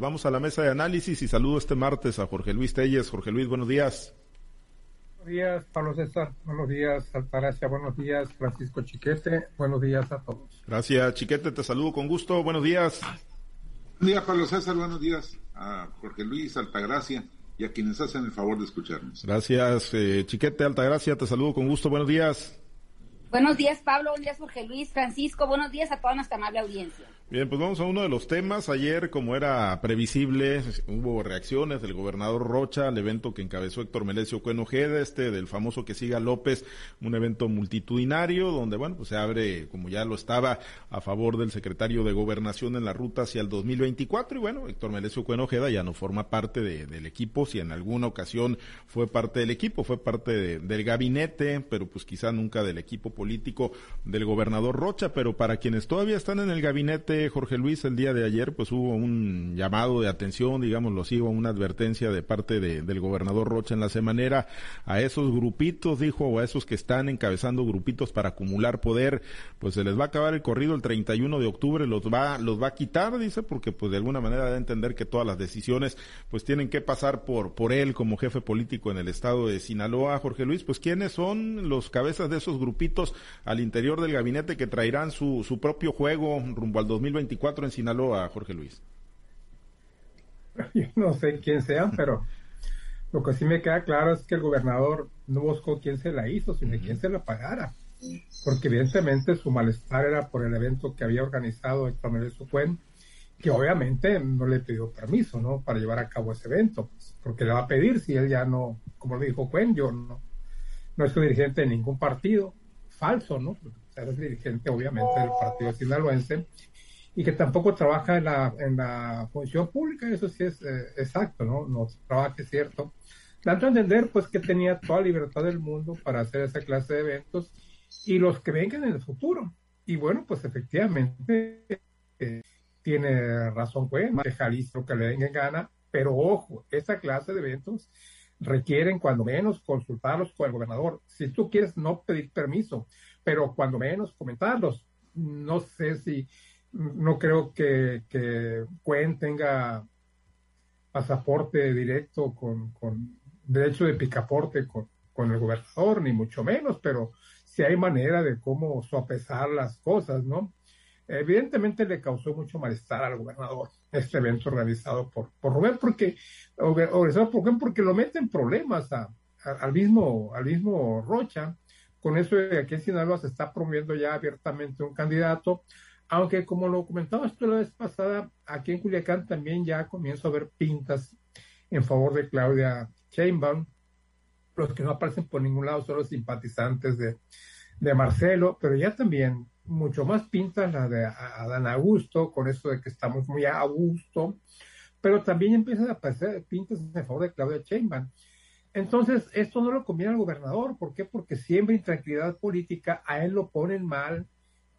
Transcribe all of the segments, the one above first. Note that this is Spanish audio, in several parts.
Vamos a la mesa de análisis y saludo este martes a Jorge Luis Telles. Jorge Luis, buenos días. Buenos días, Pablo César. Buenos días, Altagracia. Buenos días, Francisco Chiquete. Buenos días a todos. Gracias, Chiquete. Te saludo con gusto. Buenos días. Buenos días, Pablo César. Buenos días a Jorge Luis, Altagracia y a quienes hacen el favor de escucharnos. Gracias, eh, Chiquete, Altagracia. Te saludo con gusto. Buenos días. Buenos días, Pablo. Buenos días, Jorge Luis, Francisco. Buenos días a toda nuestra amable audiencia. Bien, pues vamos a uno de los temas. Ayer, como era previsible, hubo reacciones del gobernador Rocha al evento que encabezó Héctor Melesio Cuenojeda, este del famoso que siga López, un evento multitudinario donde, bueno, pues se abre, como ya lo estaba, a favor del secretario de Gobernación en la ruta hacia el 2024. Y bueno, Héctor Melesio Cuenojeda ya no forma parte del equipo, si en alguna ocasión fue parte del equipo, fue parte del gabinete, pero pues quizá nunca del equipo político del gobernador Rocha. Pero para quienes todavía están en el gabinete, Jorge Luis, el día de ayer, pues hubo un llamado de atención, digámoslo así, una advertencia de parte del gobernador Rocha en la semanera a esos grupitos, dijo, o a esos que están encabezando grupitos para acumular poder, pues se les va a acabar el corrido el 31 de octubre, los va, los va a quitar, dice, porque pues de alguna manera debe entender que todas las decisiones pues tienen que pasar por, por él como jefe político en el estado de Sinaloa. Jorge Luis, pues quiénes son los cabezas de esos grupitos al interior del gabinete que traerán su, su propio juego rumbo al 2020 2024 en Sinaloa, Jorge Luis? Yo no sé quién sean, pero lo que sí me queda claro es que el gobernador no buscó quién se la hizo, sino quién se la pagara. Porque evidentemente su malestar era por el evento que había organizado Héctor Melesio Cuen, que obviamente no le pidió permiso, ¿no? Para llevar a cabo ese evento, pues, porque le va a pedir si él ya no, como lo dijo Cuen, yo no, no soy dirigente de ningún partido, falso, ¿no? Porque es dirigente obviamente del partido sinaloense y que tampoco trabaja en la, en la función pública, eso sí es eh, exacto, ¿no? No trabaja, es cierto. Dando a entender, pues, que tenía toda libertad del mundo para hacer esa clase de eventos y los que vengan en el futuro. Y bueno, pues efectivamente eh, tiene razón, pues, de Jalisco que le den en gana, pero ojo, esa clase de eventos requieren cuando menos consultarlos con el gobernador. Si tú quieres no pedir permiso, pero cuando menos comentarlos. No sé si no creo que, que tenga pasaporte directo con, con derecho de picaporte con, con, el gobernador, ni mucho menos, pero si hay manera de cómo sopesar las cosas, ¿no? Evidentemente le causó mucho malestar al gobernador este evento organizado por, por Rubén, porque, organizado por Rubén porque lo mete en problemas a, al, mismo, al mismo Rocha. Con eso de aquí en Sinaloa se está promoviendo ya abiertamente un candidato aunque como lo comentabas tú la vez pasada, aquí en Culiacán también ya comienzo a ver pintas en favor de Claudia Sheinbaum. Los que no aparecen por ningún lado son los simpatizantes de, Marcelo, pero ya también mucho más pintas la de Adán Augusto, con eso de que estamos muy a gusto, pero también empiezan a aparecer pintas en favor de Claudia Sheinbaum. Entonces, esto no lo conviene al gobernador. ¿Por qué? Porque siempre intranquilidad política, a él lo ponen mal,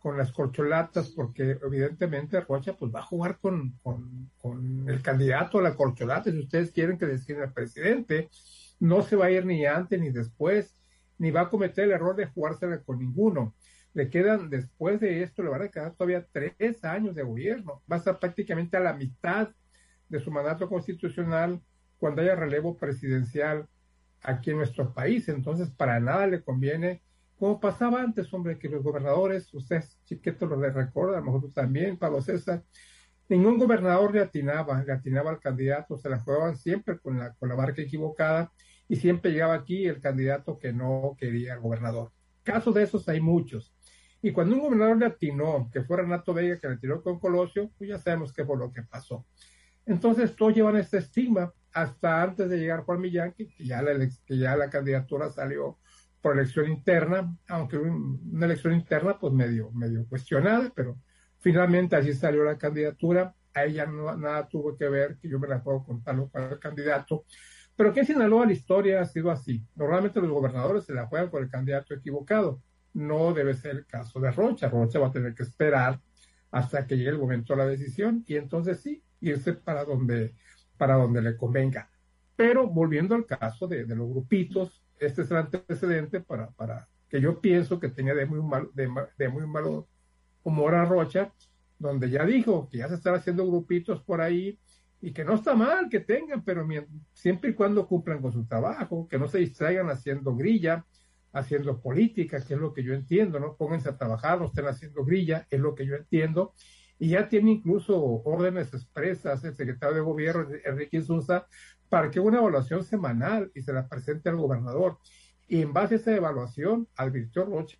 con las corcholatas, porque evidentemente Rocha pues va a jugar con, con, el candidato a la corcholata, si ustedes quieren que decida el presidente, no se va a ir ni antes ni después, ni va a cometer el error de jugársela con ninguno. Le quedan, después de esto, le van a quedar todavía tres años de gobierno. Va a estar prácticamente a la mitad de su mandato constitucional cuando haya relevo presidencial aquí en nuestro país. Entonces, para nada le conviene como pasaba antes, hombre, que los gobernadores, usted chiquito lo recuerda, a lo mejor tú también, Pablo César, ningún gobernador le atinaba, le atinaba al candidato, se la jugaban siempre con la, marca equivocada y siempre llegaba aquí el candidato que no quería gobernador. Casos de esos hay muchos. Y cuando un gobernador le atinó, que fue Renato Vega que le tiró con Colosio, pues ya sabemos qué fue lo que pasó. Entonces todos llevan este estigma hasta antes de llegar Juan Millán, que que ya la candidatura salió por elección interna, aunque una elección interna pues medio, medio cuestionada, pero finalmente así salió la candidatura, a ella no, nada tuvo que ver, que yo me la puedo contar lo cual el candidato, pero que en Sinaloa la historia ha sido así. Normalmente los gobernadores se la juegan por el candidato equivocado. No debe ser el caso de Rocha. Rocha va a tener que esperar hasta que llegue el momento de la decisión y entonces sí, irse para donde, para donde le convenga. Pero volviendo al caso de, de los grupitos, este es el antecedente para, para que yo pienso que tenía de muy, mal, de, muy malo humor a Rocha, donde ya dijo que ya se están haciendo grupitos por ahí y que no está mal que tengan, pero siempre y cuando cumplan con su trabajo, que no se distraigan haciendo grilla, haciendo política, que es lo que yo entiendo, ¿no? Pónganse a trabajar, no estén haciendo grilla, es lo que yo entiendo. Y ya tiene incluso órdenes expresas el secretario de gobierno, Enrique Insunza, para que una evaluación semanal y se la presente al gobernador. Y en base a esa evaluación, advirtió Rocha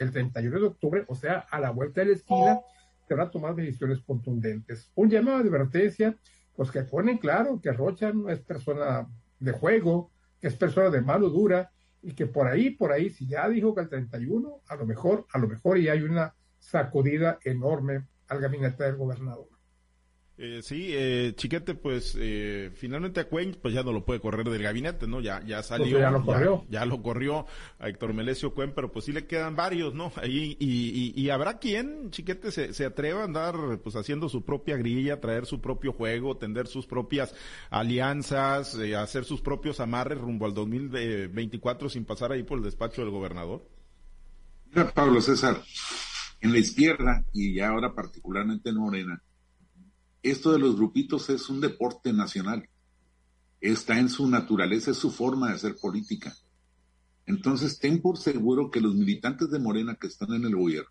el 31 de octubre, o sea, a la vuelta de la esquina, se van a tomar decisiones contundentes. Un llamado de advertencia, pues que ponen claro que Rocha no es persona de juego, que es persona de mano dura, y que por ahí, por ahí, si ya dijo que el 31, a lo mejor, a lo mejor y hay una sacudida enorme al gabinete del gobernador. Eh, sí, eh, Chiquete, pues eh, finalmente a Cuen, pues ya no lo puede correr del gabinete, ¿no? Ya, ya salió. Pues ya lo corrió. Ya, lo corrió a Héctor Melesio Cuen, pero pues sí le quedan varios, ¿no? Ahí, y, y, habrá quien, Chiquete, se, se, atreva a andar pues haciendo su propia grilla, traer su propio juego, tender sus propias alianzas, eh, hacer sus propios amarres rumbo al 2024 sin pasar ahí por el despacho del gobernador. Mira, Pablo César, en la izquierda y ahora particularmente en Morena, esto de los grupitos es un deporte nacional. Está en su naturaleza, es su forma de hacer política. Entonces, ten por seguro que los militantes de Morena que están en el gobierno,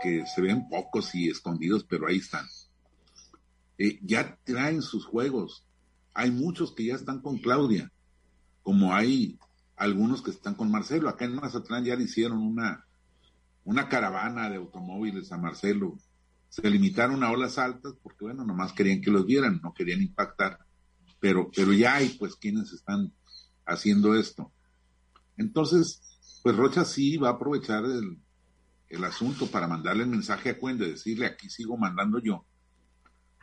que se ven pocos y escondidos, pero ahí están, eh, ya traen sus juegos. Hay muchos que ya están con Claudia, como hay algunos que están con Marcelo. Acá en Mazatlán ya le hicieron una, una caravana de automóviles a Marcelo se limitaron a olas altas porque, bueno, nomás querían que los vieran, no querían impactar, pero, pero ya hay pues quienes están haciendo esto. Entonces, pues Rocha sí va a aprovechar el, el asunto para mandarle el mensaje a Cuen de decirle aquí sigo mandando yo,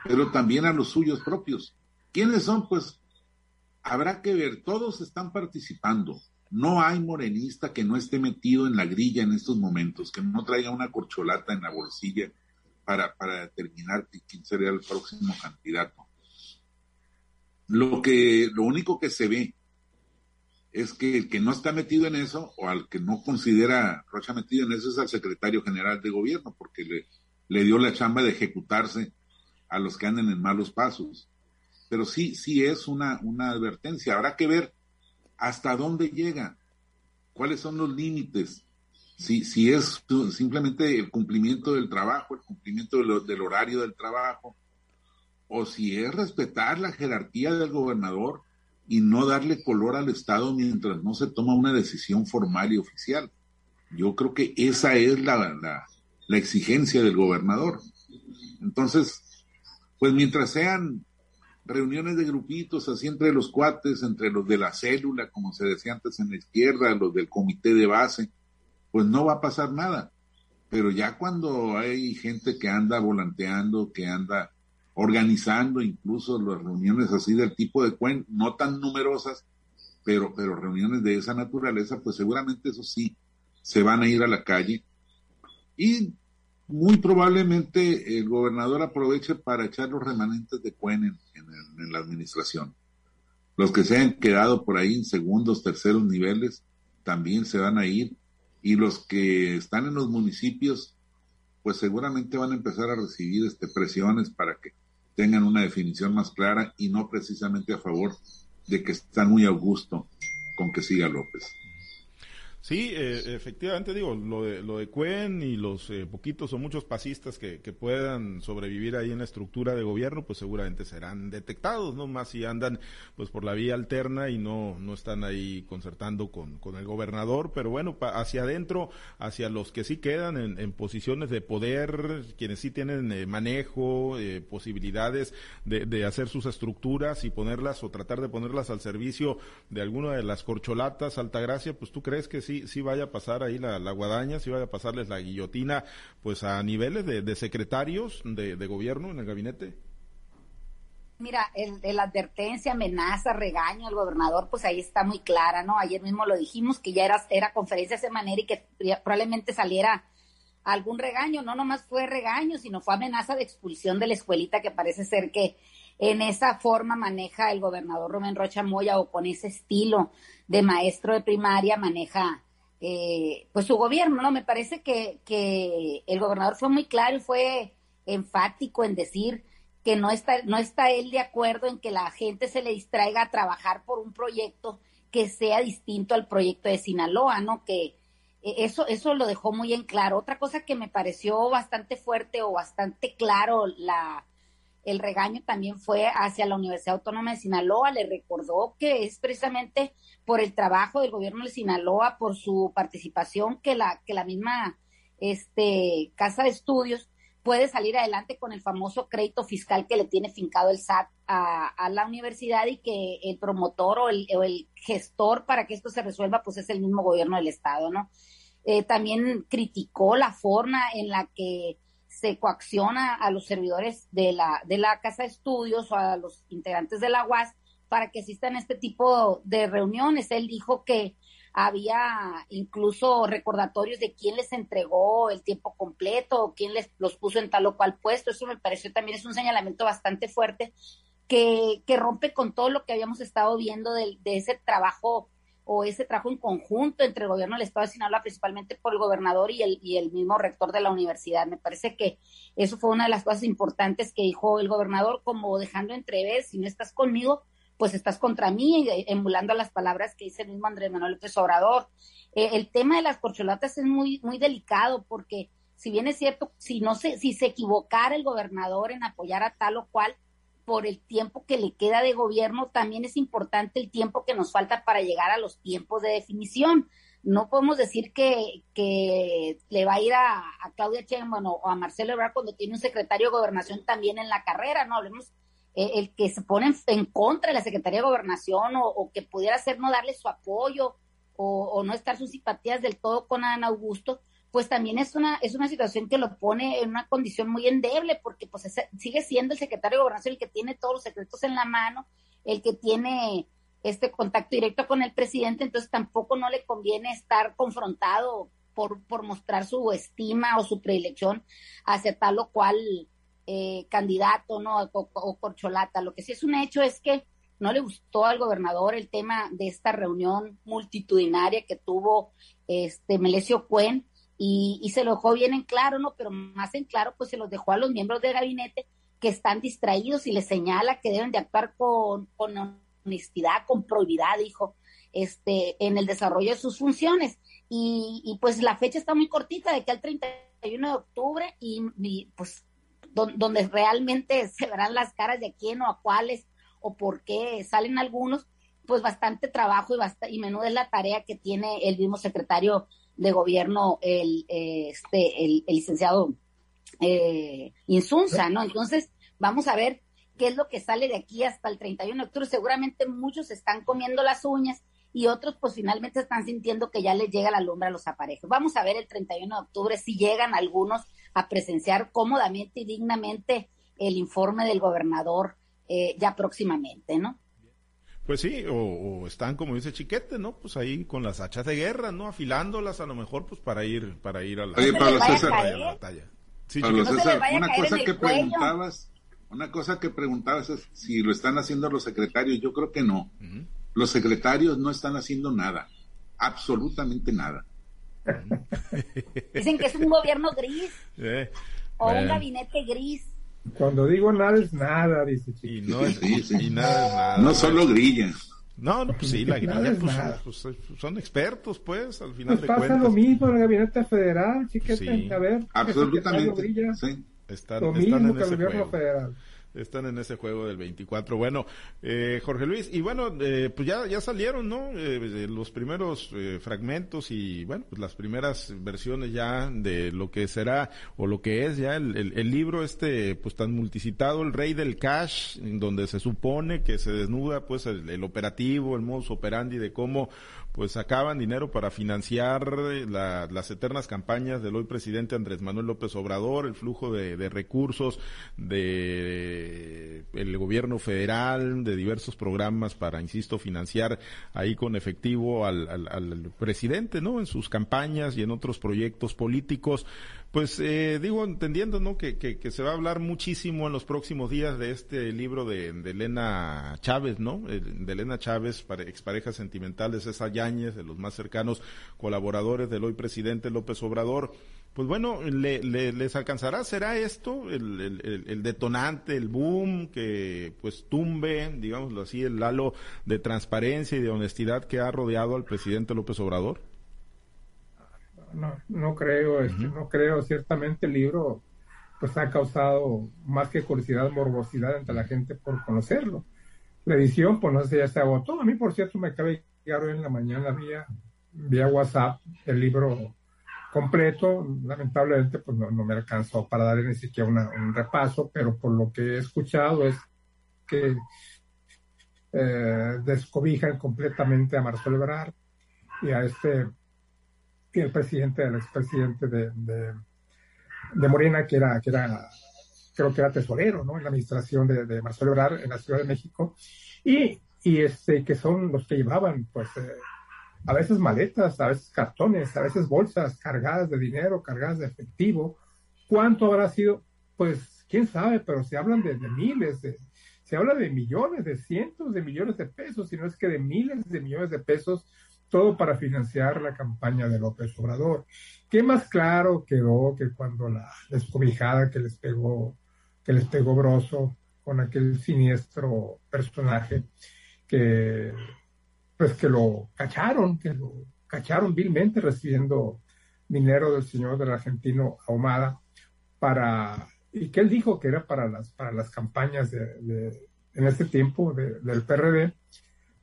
pero también a los suyos propios. ¿Quiénes son? Pues habrá que ver, todos están participando. No hay morenista que no esté metido en la grilla en estos momentos, que no traiga una corcholata en la bolsilla para, para determinar quién sería el próximo candidato. Lo que, lo único que se ve es que el que no está metido en eso, o al que no considera Rocha metido en eso, es al secretario general de gobierno, porque le, le dio la chamba de ejecutarse a los que andan en malos pasos. Pero sí, sí es una, una advertencia. Habrá que ver hasta dónde llega, cuáles son los límites si, si es simplemente el cumplimiento del trabajo, el cumplimiento del horario del trabajo, o si es respetar la jerarquía del gobernador y no darle color al Estado mientras no se toma una decisión formal y oficial. Yo creo que esa es la, la, la exigencia del gobernador. Entonces, pues mientras sean reuniones de grupitos así entre los cuates, entre los de la célula, como se decía antes en la izquierda, los del comité de base, pues no va a pasar nada. Pero ya cuando hay gente que anda volanteando, que anda organizando incluso las reuniones así del tipo de cuen, no tan numerosas, pero, pero reuniones de esa naturaleza, pues seguramente eso sí, se van a ir a la calle. Y muy probablemente el gobernador aproveche para echar los remanentes de cuen en, en la administración. Los que se han quedado por ahí en segundos, terceros niveles, también se van a ir y los que están en los municipios, pues seguramente van a empezar a recibir este, presiones para que tengan una definición más clara y no precisamente a favor de que están muy a gusto con que siga López. Sí, eh, efectivamente digo, lo de, lo de Cuen y los eh, poquitos o muchos pasistas que, que, puedan sobrevivir ahí en la estructura de gobierno, pues seguramente serán detectados, ¿no? Más si andan pues por la vía alterna y no, no están ahí concertando con, con el gobernador, pero bueno, hacia adentro, hacia los que sí quedan en, en posiciones de poder, quienes sí tienen eh, manejo, posibilidades de, de hacer sus estructuras y ponerlas o tratar de ponerlas al servicio de alguna de las corcholatas, Altagracia, pues tú crees que sí sí, vaya a pasar ahí la, guadaña, sí vaya a pasarles la guillotina, pues a niveles de, secretarios de, gobierno en el gabinete? Mira, el, advertencia, amenaza, regaño al gobernador, pues ahí está muy clara, ¿no? Ayer mismo lo dijimos que ya era, era conferencia de manera y que probablemente saliera algún regaño, no nomás fue regaño, sino fue amenaza de expulsión de la escuelita que parece ser que en esa forma maneja el gobernador Rubén Rocha Moya o con ese estilo de maestro de primaria maneja eh, pues su gobierno, ¿no? Me parece que, que el gobernador fue muy claro y fue enfático en decir que no está, no está él de acuerdo en que la gente se le distraiga a trabajar por un proyecto que sea distinto al proyecto de Sinaloa, ¿no? Que e, eso, eso lo dejó muy en claro. Otra cosa que me pareció bastante fuerte o bastante claro la, el regaño también fue hacia la Universidad Autónoma de Sinaloa. Le recordó que es precisamente por el trabajo del gobierno de Sinaloa, por su participación, que la, que la misma este, casa de estudios puede salir adelante con el famoso crédito fiscal que le tiene fincado el SAT a, la universidad y que el promotor o el, gestor para que esto se resuelva pues es el mismo gobierno del estado, ¿no? Eh, también criticó la forma en la que se coacciona a los servidores de la, de la Casa de Estudios o a los integrantes de la UAS para que asistan a este tipo de reuniones. Él dijo que había incluso recordatorios de quién les entregó el tiempo completo o quién les los puso en tal o cual puesto. Eso me pareció también es un señalamiento bastante fuerte que, que rompe con todo lo que habíamos estado viendo de, de, ese trabajo o ese trabajo en conjunto entre el gobierno del Estado de Sinaloa, principalmente por el gobernador y el, y el mismo rector de la universidad. Me parece que eso fue una de las cosas importantes que dijo el gobernador, como dejando entrever, si no estás conmigo, pues estás contra mí, eh, emulando las palabras que dice el mismo Andrés Manuel López Obrador. Eh, el tema de las corcholatas es muy, muy delicado porque si bien es cierto, si no se, si se equivocara el gobernador en apoyar a tal o cual, por el tiempo que le queda de gobierno, también es importante el tiempo que nos falta para llegar a los tiempos de definición. No podemos decir que, que le va a ir a, Claudia Sheinbaum o a Marcelo Ebrard cuando tiene un secretario de gobernación también en la carrera, no hablemos eh, el que se pone en, contra de la Secretaría de Gobernación o, que pudiera ser no darle su apoyo o, no estar sus simpatías del todo con Ana Augusto, pues también es una, es una situación que lo pone en una condición muy endeble, porque pues sigue siendo el secretario de Gobernación el que tiene todos los secretos en la mano, el que tiene este contacto directo con el presidente, entonces tampoco no le conviene estar confrontado por, por mostrar su estima o su predilección hacia tal o cual eh, candidato, ¿no? O, corcholata. Lo que sí es un hecho es que no le gustó al gobernador el tema de esta reunión multitudinaria que tuvo este Melesio Cuen y, se lo dejó bien en claro, ¿no? Pero más en claro, pues se los dejó a los miembros del gabinete que están distraídos y les señala que deben de actuar con, con honestidad, con probidad, dijo, este, en el desarrollo de sus funciones. Y, y pues la fecha está muy cortita, de que al 31 de octubre, y, y pues donde realmente se verán las caras de quién o a cuáles o por qué salen algunos, pues bastante trabajo y, bast y menuda es la tarea que tiene el mismo secretario de gobierno, el, este, el, licenciado eh, Insunza, ¿no? Entonces, vamos a ver qué es lo que sale de aquí hasta el 31 de octubre. Seguramente muchos están comiendo las uñas y otros pues finalmente están sintiendo que ya les llega la lumbre a los aparejos. Vamos a ver el 31 de octubre si llegan algunos a presenciar cómodamente y dignamente el informe del gobernador eh, ya próximamente, ¿no? Pues sí, o, están como dice Chiquete, ¿no? Pues ahí con las hachas de guerra, ¿no? Afilándolas a lo mejor pues para ir para ir a la, batalla. una cosa que preguntabas, una cosa que preguntabas es si lo están haciendo los secretarios, yo creo que no. Los secretarios no están haciendo nada, absolutamente nada. Dicen que es un gobierno gris eh, o un gabinete gris. Cuando digo nada es nada, dice Y no es, nada No solo grilla. No, no, pues sí, la grilla, pues, pues, son, expertos, pues, al final pues de pasa lo mismo en el gabinete federal, chiquete, a ver. Absolutamente, sí. Están, lo mismo que el gobierno federal están en ese juego del 24. Bueno, eh, Jorge Luis, y bueno, eh, pues ya, ya salieron, ¿no? Eh, los primeros eh, fragmentos y, bueno, pues las primeras versiones ya de lo que será o lo que es ya el, el, libro este, pues tan multicitado, El Rey del Cash, donde se supone que se desnuda, pues, el, el operativo, el modus operandi de cómo pues sacaban dinero para financiar eh, las eternas campañas del hoy presidente Andrés Manuel López Obrador, el flujo de, recursos de el gobierno federal, de diversos programas para, insisto, financiar ahí con efectivo al, al presidente, ¿no? En sus campañas y en otros proyectos políticos. Pues eh, digo, entendiendo ¿no? Que, se va a hablar muchísimo en los próximos días de este libro de, Elena Chávez, ¿no? De Elena Chávez, expareja sentimental de César Yáñez, de los más cercanos colaboradores del hoy presidente López Obrador. pues bueno, le, les alcanzará, será esto el, detonante, el boom que pues tumbe, digámoslo así, el halo de transparencia y de honestidad que ha rodeado al presidente López Obrador. No, no creo, este, no creo. Ciertamente el libro pues ha causado más que curiosidad, morbosidad entre la gente por conocerlo. La edición, pues no sé, ya se agotó. A mí, por cierto, me acaba llegar hoy en la mañana vía, vía WhatsApp el libro completo. Lamentablemente, pues no, me alcanzó para darle ni siquiera un repaso, pero por lo que he escuchado es que eh, descobijan completamente a Marcelo Ebrard y a este, y el presidente, el expresidente de, de, de, Morena, que era, que era, creo que era tesorero, ¿no? En la administración de, de Marcelo Ebrard en la Ciudad de México. Y, y este, que son los que llevaban, pues, eh, a veces maletas, a veces cartones, a veces bolsas cargadas de dinero, cargadas de efectivo. ¿Cuánto habrá sido? Pues quién sabe, pero se hablan de, miles, se habla de millones, de cientos de millones de pesos, si no es que de miles de millones de pesos, todo para financiar la campaña de López Obrador. ¿Qué más claro quedó que cuando la descobijada que les pegó, que les pegó Broso con aquel siniestro personaje que pues que lo cacharon, que lo cacharon vilmente recibiendo dinero del señor del argentino Ahumada para, y que él dijo que era para las, para las campañas de, en este tiempo del PRD,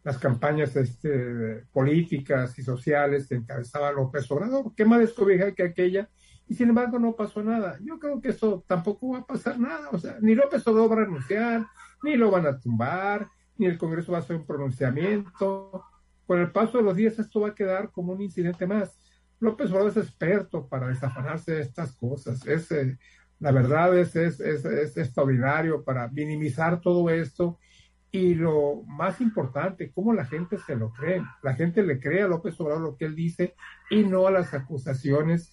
las campañas este, políticas y sociales que encabezaba López Obrador, qué más descobija que aquella, y sin embargo no pasó nada. Yo creo que eso tampoco va a pasar nada, o sea, ni López Obrador va a renunciar, ni lo van a tumbar, ni el Congreso va a hacer un pronunciamiento. Con el paso de los días esto va a quedar como un incidente más. López Obrador es experto para desafanarse de estas cosas. Es, eh, la verdad es, es, es, extraordinario para minimizar todo esto. Y lo más importante, cómo la gente se lo cree. La gente le cree a López Obrador lo que él dice y no a las acusaciones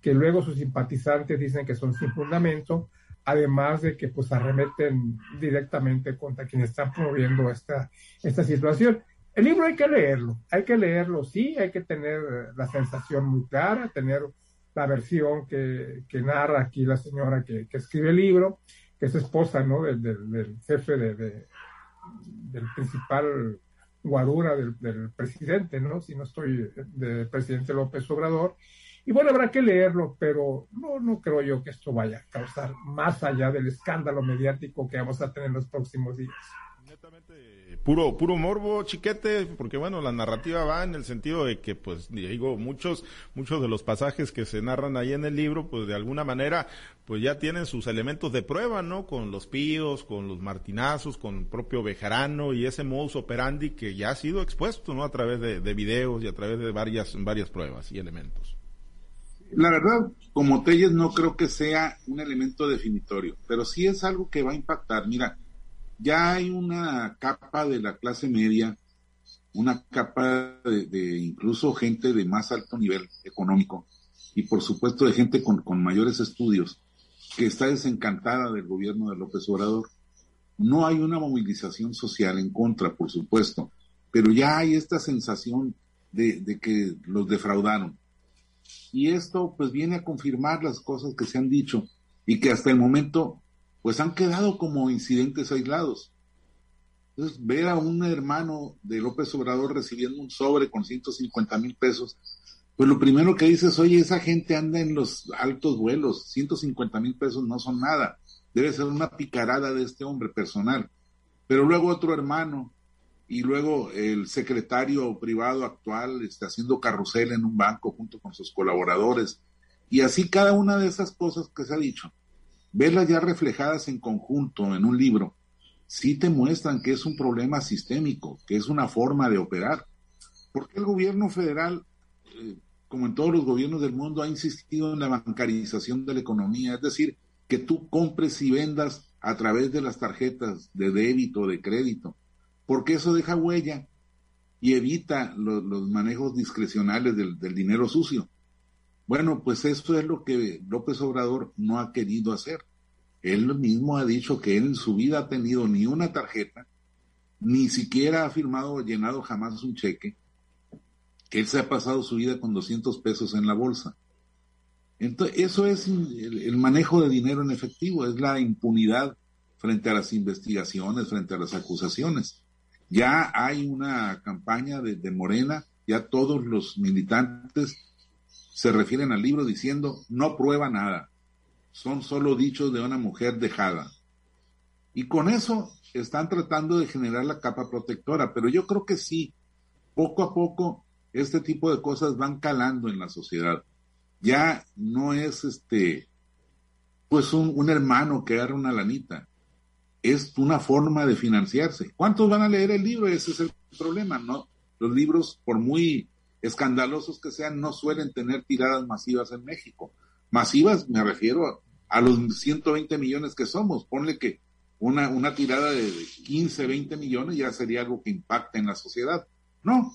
que luego sus simpatizantes dicen que son sin fundamento, además de que pues arremeten directamente contra quien está promoviendo esta, esta situación. El libro hay que leerlo, hay que leerlo, sí, hay que tener la sensación muy clara, tener la versión que, que narra aquí la señora que, que, escribe el libro, que es esposa ¿no? del, del, jefe de, del principal guarura del, del, presidente, ¿no? Si no estoy del presidente López Obrador, y bueno, habrá que leerlo, pero no, no creo yo que esto vaya a causar más allá del escándalo mediático que vamos a tener en los próximos días. Puro, puro morbo, chiquete, porque bueno, la narrativa va en el sentido de que, pues, digo, muchos, muchos de los pasajes que se narran ahí en el libro, pues de alguna manera, pues ya tienen sus elementos de prueba, ¿no? Con los píos, con los martinazos, con el propio Bejarano y ese modus operandi que ya ha sido expuesto, ¿no? A través de, de videos y a través de varias, varias pruebas y elementos la verdad, como Telles no creo que sea un elemento definitorio, pero sí es algo que va a impactar. Mira, ya hay una capa de la clase media, una capa de, incluso gente de más alto nivel económico y por supuesto de gente con, con mayores estudios que está desencantada del gobierno de López Obrador. No hay una movilización social en contra, por supuesto, pero ya hay esta sensación de, de que los defraudaron y esto pues viene a confirmar las cosas que se han dicho y que hasta el momento pues han quedado como incidentes aislados. Entonces, ver a un hermano de López Obrador recibiendo un sobre con 150 mil pesos, pues lo primero que dices, oye, esa gente anda en los altos vuelos, 150 mil pesos no son nada, debe ser una picarada de este hombre personal. Pero luego otro hermano y luego el secretario privado actual está haciendo carrusel en un banco junto con sus colaboradores. Y así cada una de esas cosas que se ha dicho, verlas ya reflejadas en conjunto en un libro, sí te muestran que es un problema sistémico, que es una forma de operar. Porque el gobierno federal, eh, como en todos los gobiernos del mundo, ha insistido en la bancarización de la economía, es decir, que tú compres y vendas a través de las tarjetas de débito, de crédito porque eso deja huella y evita los, manejos discrecionales del, dinero sucio. Bueno, pues eso es lo que López Obrador no ha querido hacer. Él mismo ha dicho que él en su vida ha tenido ni una tarjeta, ni siquiera ha firmado o llenado jamás un cheque, que él se ha pasado su vida con 200 pesos en la bolsa. Entonces, eso es el, manejo de dinero en efectivo, es la impunidad frente a las investigaciones, frente a las acusaciones. Ya hay una campaña de, de Morena, ya todos los militantes se refieren al libro diciendo no prueba nada, son solo dichos de una mujer dejada. Y con eso están tratando de generar la capa protectora, pero yo creo que sí, poco a poco este tipo de cosas van calando en la sociedad. Ya no es este, pues un, hermano que agarra una lanita, es una forma de financiarse. ¿Cuántos van a leer el libro? Ese es el problema, ¿no? Los libros, por muy escandalosos que sean, no suelen tener tiradas masivas en México. Masivas me refiero a, los 120 millones que somos. Ponle que una, una tirada de 15, 20 millones ya sería algo que impacta en la sociedad. No,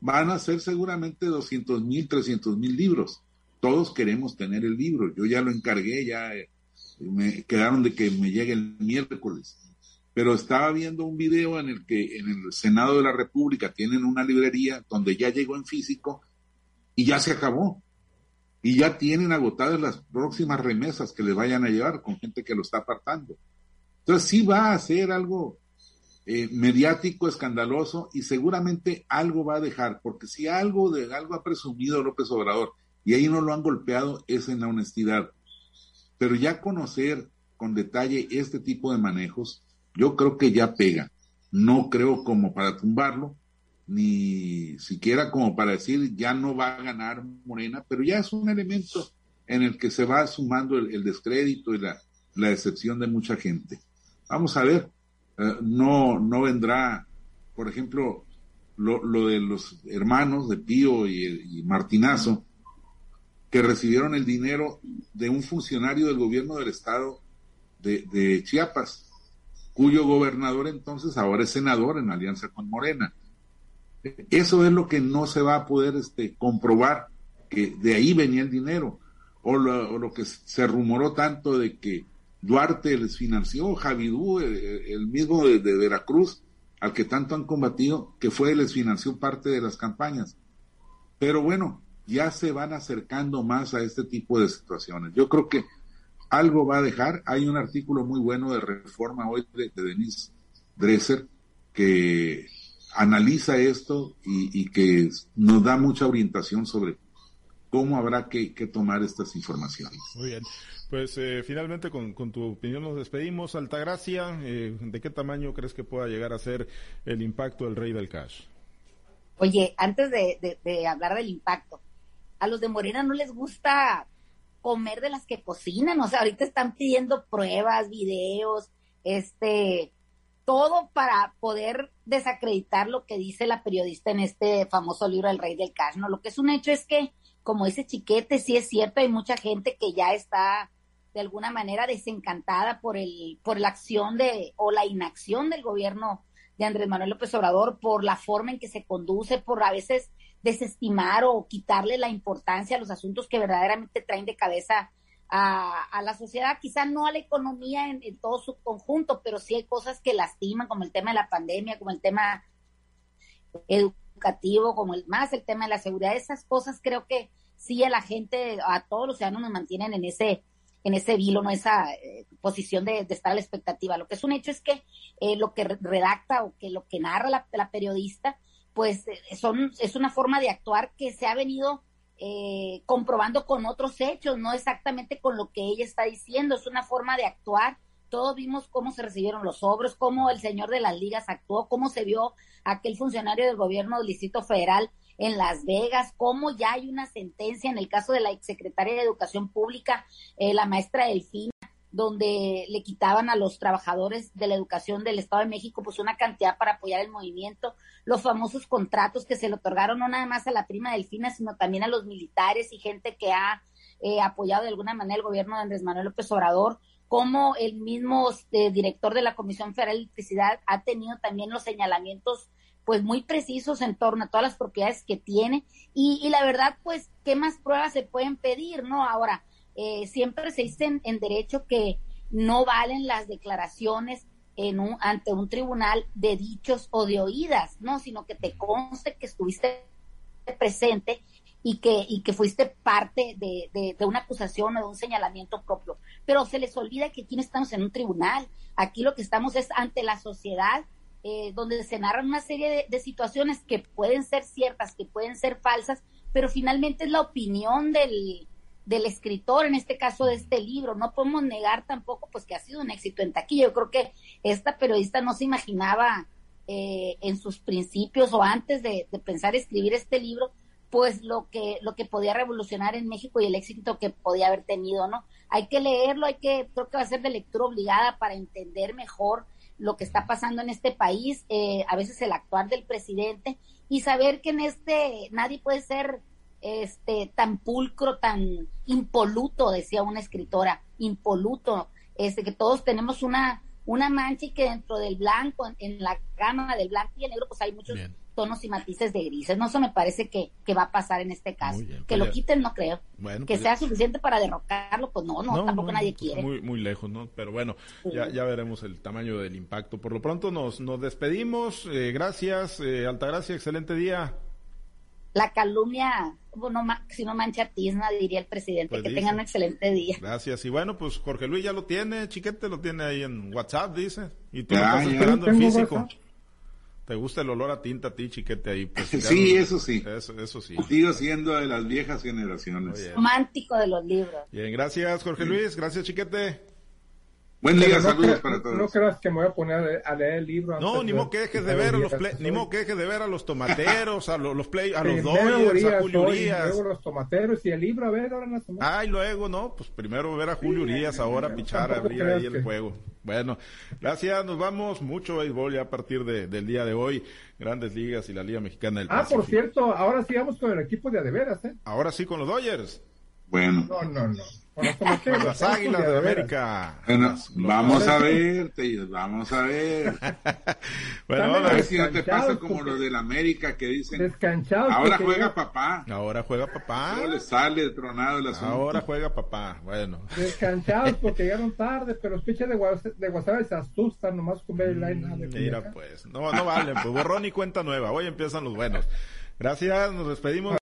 van a ser seguramente 200 mil, 300 mil libros. Todos queremos tener el libro. Yo ya lo encargué, ya eh, me quedaron de que me llegue el miércoles pero estaba viendo un video en el que en el Senado de la República tienen una librería donde ya llegó en físico y ya se acabó. Y ya tienen agotadas las próximas remesas que le vayan a llevar con gente que lo está apartando. Entonces sí va a ser algo eh, mediático, escandaloso y seguramente algo va a dejar, porque si algo de algo ha presumido López Obrador y ahí no lo han golpeado es en la honestidad. Pero ya conocer con detalle este tipo de manejos, yo creo que ya pega. No creo como para tumbarlo, ni siquiera como para decir ya no va a ganar Morena, pero ya es un elemento en el que se va sumando el, descrédito y la, decepción de mucha gente. Vamos a ver, eh, no, no vendrá, por ejemplo, lo, de los hermanos de Pío y, Martinazo, que recibieron el dinero de un funcionario del gobierno del estado de Chiapas cuyo gobernador entonces ahora es senador en alianza con Morena. Eso es lo que no se va a poder este, comprobar, que de ahí venía el dinero, o lo, que se rumoró tanto de que Duarte les financió, Javidú, el, el mismo de, Veracruz, al que tanto han combatido, que fue, les financió parte de las campañas. Pero bueno, ya se van acercando más a este tipo de situaciones. Yo creo que algo va a dejar. Hay un artículo muy bueno de reforma hoy de, Denise Dresser que analiza esto y, que nos da mucha orientación sobre cómo habrá que, tomar estas informaciones. Muy bien. Pues eh, finalmente con, tu opinión nos despedimos. Altagracia, eh, ¿de qué tamaño crees que pueda llegar a ser el impacto del rey del cash? Oye, antes de, de hablar del impacto, a los de Morena no les gusta comer de las que cocinan, o sea, ahorita están pidiendo pruebas, videos, este, todo para poder desacreditar lo que dice la periodista en este famoso libro El Rey del Cash, ¿no? Lo que es un hecho es que, como ese chiquete, sí es cierto, hay mucha gente que ya está de alguna manera desencantada por el, por la acción de, o la inacción del gobierno de Andrés Manuel López Obrador, por la forma en que se conduce, por a veces desestimar o quitarle la importancia a los asuntos que verdaderamente traen de cabeza a, la sociedad, quizá no a la economía en, todo su conjunto, pero sí hay cosas que lastiman, como el tema de la pandemia, como el tema educativo, como el más el tema de la seguridad, esas cosas creo que sí a la gente, a todos los ciudadanos nos mantienen en ese en ese vilo, no esa eh, posición de, estar a la expectativa. Lo que es un hecho es que eh, lo que redacta o que lo que narra la periodista, pues eh, son, es una forma de actuar que se ha venido eh, comprobando con otros hechos, no exactamente con lo que ella está diciendo, es una forma de actuar. Todos vimos cómo se recibieron los sobros, cómo el señor de las ligas actuó, cómo se vio aquel funcionario del gobierno del Distrito Federal en Las Vegas, cómo ya hay una sentencia en el caso de la exsecretaria de Educación Pública, eh, la maestra Delfina, donde le quitaban a los trabajadores de la educación del Estado de México pues una cantidad para apoyar el movimiento, los famosos contratos que se le otorgaron no nada más a la prima Delfina, sino también a los militares y gente que ha eh, apoyado de alguna manera el gobierno de Andrés Manuel López Obrador, como el mismo este, director de la Comisión Federal de Electricidad ha tenido también los señalamientos pues muy precisos en torno a todas las propiedades que tiene y, y la verdad pues qué más pruebas se pueden pedir, ¿no? Ahora, eh, siempre se dice en, derecho que no valen las declaraciones en un, ante un tribunal de dichos o de oídas, ¿no? Sino que te conste que estuviste presente y que, y que fuiste parte de, de, una acusación o de un señalamiento propio. Pero se les olvida que aquí no estamos en un tribunal, aquí lo que estamos es ante la sociedad, eh, donde se narran una serie de, situaciones que pueden ser ciertas, que pueden ser falsas, pero finalmente es la opinión del, del escritor, en este caso de este libro. No podemos negar tampoco pues que ha sido un éxito en taquilla. Yo creo que esta periodista no se imaginaba eh, en sus principios o antes de, pensar escribir este libro, pues lo que, lo que podía revolucionar en México y el éxito que podía haber tenido, ¿no? Hay que leerlo, hay que, creo que va a ser de lectura obligada para entender mejor lo que está pasando en este país, eh, a veces el actuar del presidente y saber que en este nadie puede ser este tan pulcro, tan impoluto, decía una escritora, impoluto, este que todos tenemos una una mancha y que dentro del blanco, en, la gama del blanco y el negro, pues hay muchos tonos y matices de grises. No, eso me parece que, va a pasar en este caso. que pues lo quiten, no creo. que pues sea suficiente para derrocarlo, pues no, no, tampoco nadie quiere. Muy, muy lejos, ¿no? Pero bueno, ya, ya veremos el tamaño del impacto. Por lo pronto nos, nos despedimos. Eh, gracias, eh, Altagracia, excelente día la calumnia, si no mancha tizna, diría el presidente. Pues que tengan un excelente día. Gracias. Y bueno, pues Jorge Luis ya lo tiene, chiquete, lo tiene ahí en WhatsApp, dice. Y tú lo estás esperando en físico. ¿Te gusta el olor a tinta a ti, chiquete, ahí? Pues, sí, eso sí. Eso, eso sí. Sigo siendo de las viejas generaciones. Romántico de los libros. Bien, gracias, Jorge Luis. Gracias, chiquete. Buen día, saludos para todos. No creas que me voy a poner a leer el libro. No, ni modo que dejes de ver a los ni modo que dejes de ver a los tomateros, a los, los play, a los Dodgers, a Julio Urias. Luego los tomateros y el libro, a ver, ahora no Ay, luego, no, pues primero ver a Julio Urias, ahora pichar, abrir ahí el juego. Bueno, gracias, nos vamos. Mucho béisbol ya a partir de, del día de hoy. Grandes ligas y la Liga Mexicana del Ah, por cierto, ahora sí vamos con el equipo de Adeveras, ¿eh? Ahora sí con los Dodgers. Bueno. No, no, no. las águilas de América. vamos a ver, vamos a ver. bueno, a ver si no te pasa como lo del América que dicen. Ahora juega papá. Ahora juega papá. le sale tronado el asunto. Ahora juega papá. Bueno. Descanchados porque llegaron tarde, pero los piches de, WhatsApp se asustan nomás con ver el line. Mira, pues. No, no vale. Pues borrón y cuenta nueva. Hoy empiezan los buenos. Gracias, nos despedimos.